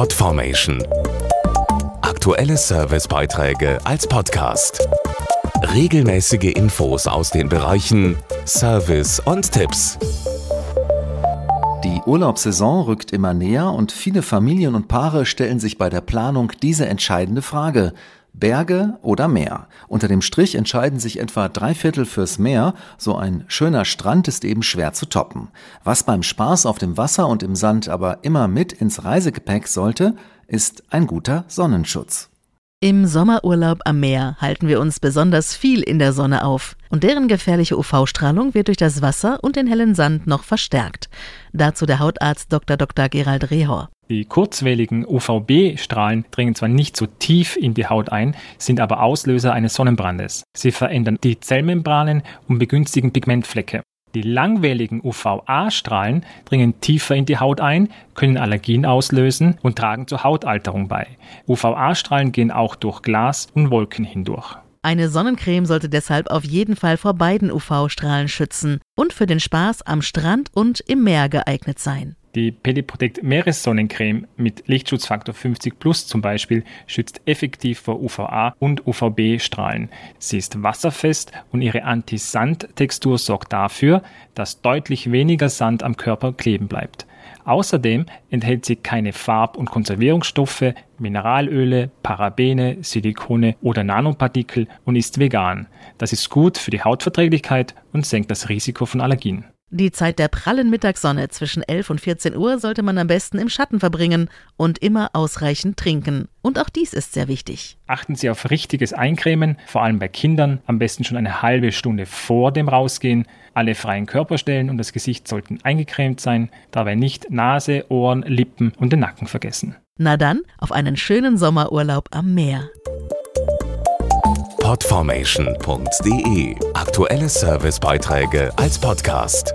Podformation. Aktuelle Servicebeiträge als Podcast. Regelmäßige Infos aus den Bereichen Service und Tipps. Die Urlaubssaison rückt immer näher und viele Familien und Paare stellen sich bei der Planung diese entscheidende Frage. Berge oder Meer. Unter dem Strich entscheiden sich etwa drei Viertel fürs Meer. So ein schöner Strand ist eben schwer zu toppen. Was beim Spaß auf dem Wasser und im Sand aber immer mit ins Reisegepäck sollte, ist ein guter Sonnenschutz. Im Sommerurlaub am Meer halten wir uns besonders viel in der Sonne auf und deren gefährliche UV-Strahlung wird durch das Wasser und den hellen Sand noch verstärkt. Dazu der Hautarzt Dr. Dr. Gerald Rehor. Die kurzwelligen UVB-Strahlen dringen zwar nicht so tief in die Haut ein, sind aber Auslöser eines Sonnenbrandes. Sie verändern die Zellmembranen und begünstigen Pigmentflecke. Die langwelligen UVA-Strahlen dringen tiefer in die Haut ein, können Allergien auslösen und tragen zur Hautalterung bei. UVA-Strahlen gehen auch durch Glas und Wolken hindurch. Eine Sonnencreme sollte deshalb auf jeden Fall vor beiden UV-Strahlen schützen und für den Spaß am Strand und im Meer geeignet sein. Die Pediprotect Meeressonnencreme mit Lichtschutzfaktor 50 Plus zum Beispiel schützt effektiv vor UVA und UVB-Strahlen. Sie ist wasserfest und ihre Anti-Sand-Textur sorgt dafür, dass deutlich weniger Sand am Körper kleben bleibt. Außerdem enthält sie keine Farb- und Konservierungsstoffe, Mineralöle, Parabene, Silikone oder Nanopartikel und ist vegan. Das ist gut für die Hautverträglichkeit und senkt das Risiko von Allergien. Die Zeit der prallen Mittagssonne zwischen 11 und 14 Uhr sollte man am besten im Schatten verbringen und immer ausreichend trinken. Und auch dies ist sehr wichtig. Achten Sie auf richtiges Eincremen, vor allem bei Kindern, am besten schon eine halbe Stunde vor dem Rausgehen. Alle freien Körperstellen und das Gesicht sollten eingecremt sein, dabei nicht Nase, Ohren, Lippen und den Nacken vergessen. Na dann, auf einen schönen Sommerurlaub am Meer. Podformation.de Aktuelle Servicebeiträge als Podcast.